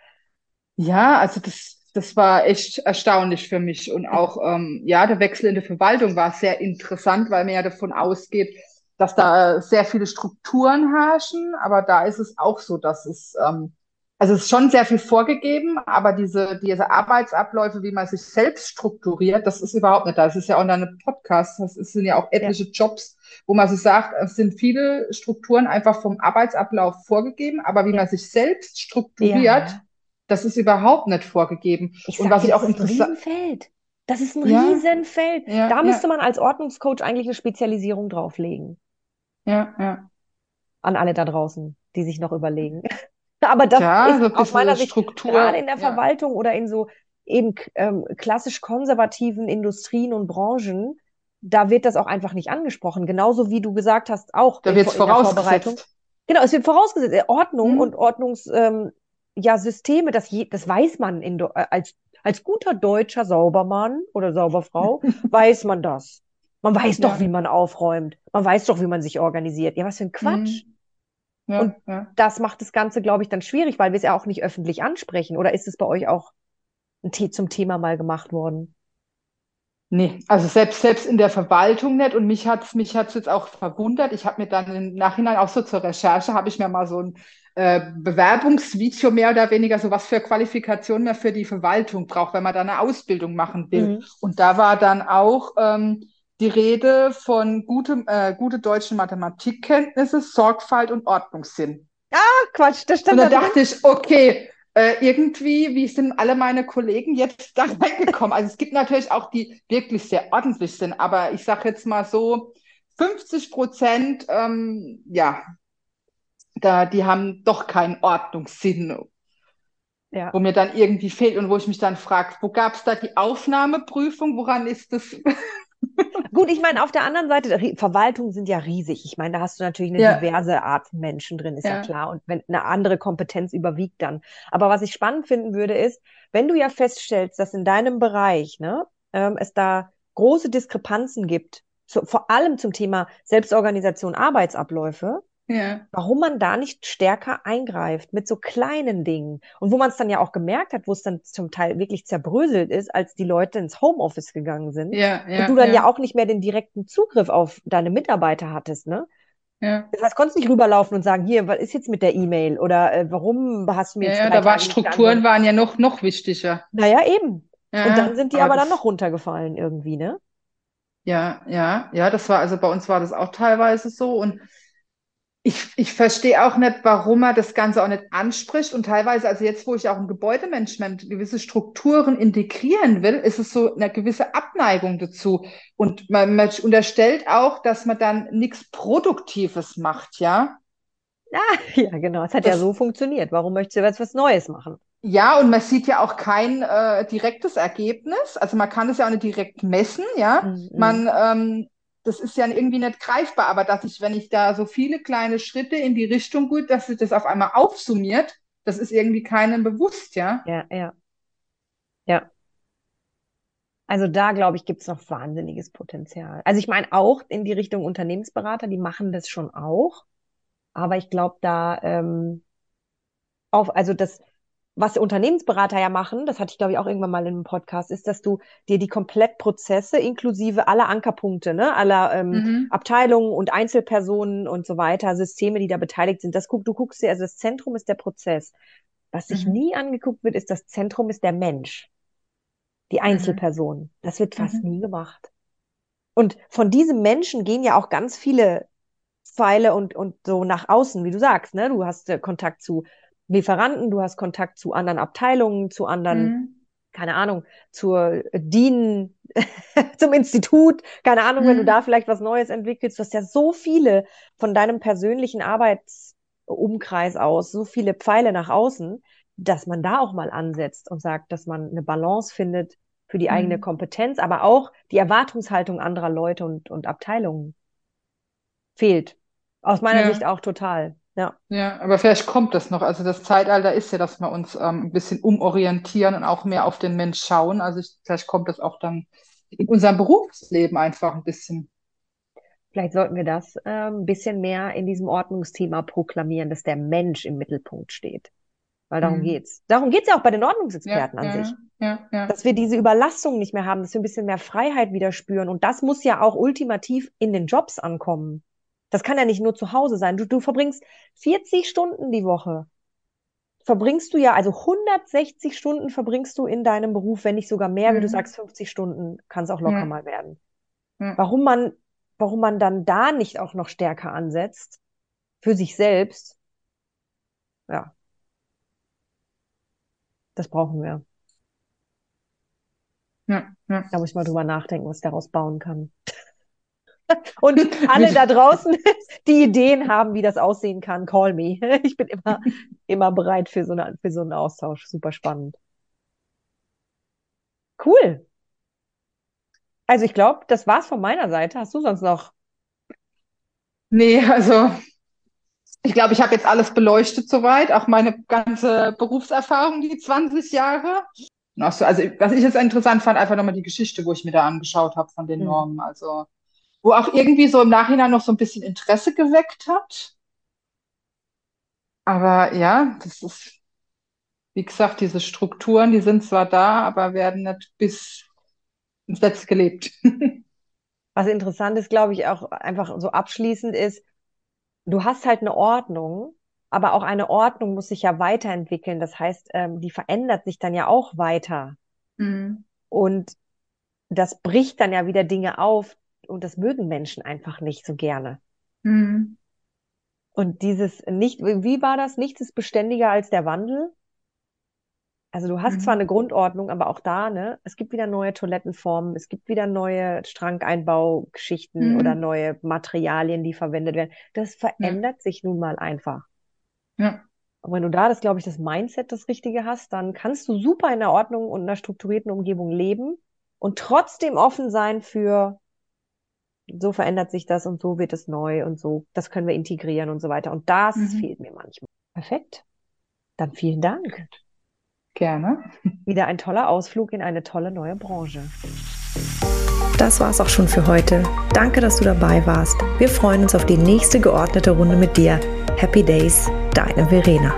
Ja, also das, das war echt erstaunlich für mich und auch, ähm, ja, der Wechsel in der Verwaltung war sehr interessant, weil man ja davon ausgeht, dass da sehr viele Strukturen herrschen, aber da ist es auch so, dass es, ähm, also es ist schon sehr viel vorgegeben, aber diese, diese Arbeitsabläufe, wie man sich selbst strukturiert, das ist überhaupt nicht da. Das ist ja auch in einem Podcast, das sind ja auch etliche ja. Jobs, wo man sich sagt, es sind viele Strukturen einfach vom Arbeitsablauf vorgegeben, aber wie ja. man sich selbst strukturiert, ja. das ist überhaupt nicht vorgegeben. Ich Und was ich auch interessant das ist ein Riesenfeld. da müsste man als Ordnungscoach eigentlich eine Spezialisierung drauflegen. Ja, ja. An alle da draußen, die sich noch überlegen. Aber das ja, ist so aus meiner Sicht Struktur, gerade in der ja. Verwaltung oder in so eben ähm, klassisch konservativen Industrien und Branchen, da wird das auch einfach nicht angesprochen. Genauso wie du gesagt hast, auch da in, wird's in Vorbereitung. Genau, es wird vorausgesetzt. Äh, Ordnung mhm. und Ordnungs, ähm, ja, Systeme, das, je, das weiß man in, äh, als, als guter deutscher Saubermann oder Sauberfrau, weiß man das. Man weiß ja. doch, wie man aufräumt. Man weiß doch, wie man sich organisiert. Ja, was für ein Quatsch. Mhm. Ja, und ja. das macht das Ganze, glaube ich, dann schwierig, weil wir es ja auch nicht öffentlich ansprechen. Oder ist es bei euch auch ein Tee zum Thema mal gemacht worden? Nee, also selbst, selbst in der Verwaltung nicht. Und mich hat's mich hat's jetzt auch verwundert. Ich habe mir dann im Nachhinein auch so zur Recherche, habe ich mir mal so ein äh, Bewerbungsvideo mehr oder weniger, so was für Qualifikationen man für die Verwaltung braucht, wenn man da eine Ausbildung machen will. Mhm. Und da war dann auch ähm, die Rede von gute, äh, gute deutschen Mathematikkenntnisse, Sorgfalt und Ordnungssinn. Ah, Quatsch, das stand Und da dachte ich, okay, äh, irgendwie, wie sind alle meine Kollegen jetzt da reingekommen? Also es gibt natürlich auch die wirklich sehr ordentlich sind, aber ich sage jetzt mal so, 50 Prozent, ähm, ja, da, die haben doch keinen Ordnungssinn. Ja. Wo mir dann irgendwie fehlt und wo ich mich dann frage, wo gab es da die Aufnahmeprüfung? Woran ist das? Gut, ich meine, auf der anderen Seite, Verwaltungen sind ja riesig. Ich meine, da hast du natürlich eine ja. diverse Art von Menschen drin, ist ja. ja. klar. Und wenn eine andere Kompetenz überwiegt dann. Aber was ich spannend finden würde, ist, wenn du ja feststellst, dass in deinem Bereich ne, ähm, es da große Diskrepanzen gibt, so, vor allem zum Thema Selbstorganisation, Arbeitsabläufe, ja. Warum man da nicht stärker eingreift mit so kleinen Dingen. Und wo man es dann ja auch gemerkt hat, wo es dann zum Teil wirklich zerbröselt ist, als die Leute ins Homeoffice gegangen sind. Ja, ja, und du dann ja. ja auch nicht mehr den direkten Zugriff auf deine Mitarbeiter hattest, ne? Ja. Das heißt, konntest nicht rüberlaufen und sagen, hier, was ist jetzt mit der E-Mail? Oder äh, warum hast du mir jetzt Ja, da waren Strukturen waren ja noch, noch wichtiger. Naja, eben. Ja, und dann sind die aber, aber dann noch runtergefallen irgendwie, ne? Ja, ja, ja, das war, also bei uns war das auch teilweise so. Und ich, ich verstehe auch nicht, warum er das Ganze auch nicht anspricht. Und teilweise, also jetzt, wo ich auch im Gebäudemanagement gewisse Strukturen integrieren will, ist es so eine gewisse Abneigung dazu. Und man, man unterstellt auch, dass man dann nichts Produktives macht, ja? Ja, ja, genau. Es hat das, ja so funktioniert. Warum möchtest du jetzt was Neues machen? Ja, und man sieht ja auch kein äh, direktes Ergebnis. Also man kann es ja auch nicht direkt messen, ja. Mhm. Man ähm, das ist ja irgendwie nicht greifbar, aber dass ich, wenn ich da so viele kleine Schritte in die Richtung gut, dass sich das auf einmal aufsummiert, das ist irgendwie keinem bewusst, ja? Ja, ja. Ja. Also da, glaube ich, gibt es noch wahnsinniges Potenzial. Also ich meine auch in die Richtung Unternehmensberater, die machen das schon auch. Aber ich glaube, da ähm, auf, also das, was Unternehmensberater ja machen, das hatte ich glaube ich auch irgendwann mal in einem Podcast, ist, dass du dir die Komplettprozesse inklusive aller Ankerpunkte, ne, aller ähm, mhm. Abteilungen und Einzelpersonen und so weiter, Systeme, die da beteiligt sind, das guck, du guckst dir, also das Zentrum ist der Prozess. Was sich mhm. nie angeguckt wird, ist das Zentrum ist der Mensch, die. Einzelperson. Mhm. Das wird fast mhm. nie gemacht. Und von diesem Menschen gehen ja auch ganz viele Pfeile und, und so nach außen, wie du sagst, ne? Du hast äh, Kontakt zu Lieferanten, du hast Kontakt zu anderen Abteilungen, zu anderen, mhm. keine Ahnung, zur DIN, zum Institut, keine Ahnung, mhm. wenn du mhm. da vielleicht was Neues entwickelst. Du hast ja so viele von deinem persönlichen Arbeitsumkreis aus, so viele Pfeile nach außen, dass man da auch mal ansetzt und sagt, dass man eine Balance findet für die mhm. eigene Kompetenz, aber auch die Erwartungshaltung anderer Leute und, und Abteilungen fehlt. Aus meiner ja. Sicht auch total. Ja. Ja, aber vielleicht kommt das noch. Also das Zeitalter ist ja, dass wir uns ähm, ein bisschen umorientieren und auch mehr auf den Mensch schauen. Also ich, vielleicht kommt das auch dann in unserem Berufsleben einfach ein bisschen. Vielleicht sollten wir das äh, ein bisschen mehr in diesem Ordnungsthema proklamieren, dass der Mensch im Mittelpunkt steht. Weil darum mhm. geht's. Darum geht's ja auch bei den Ordnungsexperten ja, an ja, sich. Ja, ja. Dass wir diese Überlastung nicht mehr haben, dass wir ein bisschen mehr Freiheit wieder spüren. Und das muss ja auch ultimativ in den Jobs ankommen. Das kann ja nicht nur zu Hause sein. Du, du verbringst 40 Stunden die Woche. Verbringst du ja, also 160 Stunden verbringst du in deinem Beruf, wenn nicht sogar mehr, mhm. wie du mhm. sagst, 50 Stunden kann es auch locker ja. mal werden. Ja. Warum man, warum man dann da nicht auch noch stärker ansetzt für sich selbst, ja. Das brauchen wir. Ja, ja. Da muss ich mal drüber nachdenken, was ich daraus bauen kann. Und alle da draußen, die Ideen haben, wie das aussehen kann, call me. Ich bin immer, immer bereit für so, eine, für so einen Austausch. Super spannend. Cool. Also ich glaube, das war's von meiner Seite. Hast du sonst noch? Nee, also ich glaube, ich habe jetzt alles beleuchtet soweit, auch meine ganze Berufserfahrung, die 20 Jahre. Also, was ich jetzt interessant fand, einfach nochmal die Geschichte, wo ich mir da angeschaut habe von den mhm. Normen. Also wo auch irgendwie so im Nachhinein noch so ein bisschen Interesse geweckt hat. Aber ja, das ist, wie gesagt, diese Strukturen, die sind zwar da, aber werden nicht bis selbst gelebt. Was interessant ist, glaube ich, auch einfach so abschließend ist, du hast halt eine Ordnung, aber auch eine Ordnung muss sich ja weiterentwickeln. Das heißt, ähm, die verändert sich dann ja auch weiter. Mhm. Und das bricht dann ja wieder Dinge auf und das mögen Menschen einfach nicht so gerne. Mhm. Und dieses nicht, wie war das? Nichts ist beständiger als der Wandel. Also du hast mhm. zwar eine Grundordnung, aber auch da, ne, es gibt wieder neue Toilettenformen, es gibt wieder neue Strankeinbaugeschichten mhm. oder neue Materialien, die verwendet werden. Das verändert ja. sich nun mal einfach. Ja. Und wenn du da das, glaube ich, das Mindset das Richtige hast, dann kannst du super in der Ordnung und einer strukturierten Umgebung leben und trotzdem offen sein für so verändert sich das und so wird es neu und so, das können wir integrieren und so weiter. Und das mhm. fehlt mir manchmal. Perfekt. Dann vielen Dank. Gerne. Wieder ein toller Ausflug in eine tolle neue Branche. Das war's auch schon für heute. Danke, dass du dabei warst. Wir freuen uns auf die nächste geordnete Runde mit dir. Happy Days, deine Verena.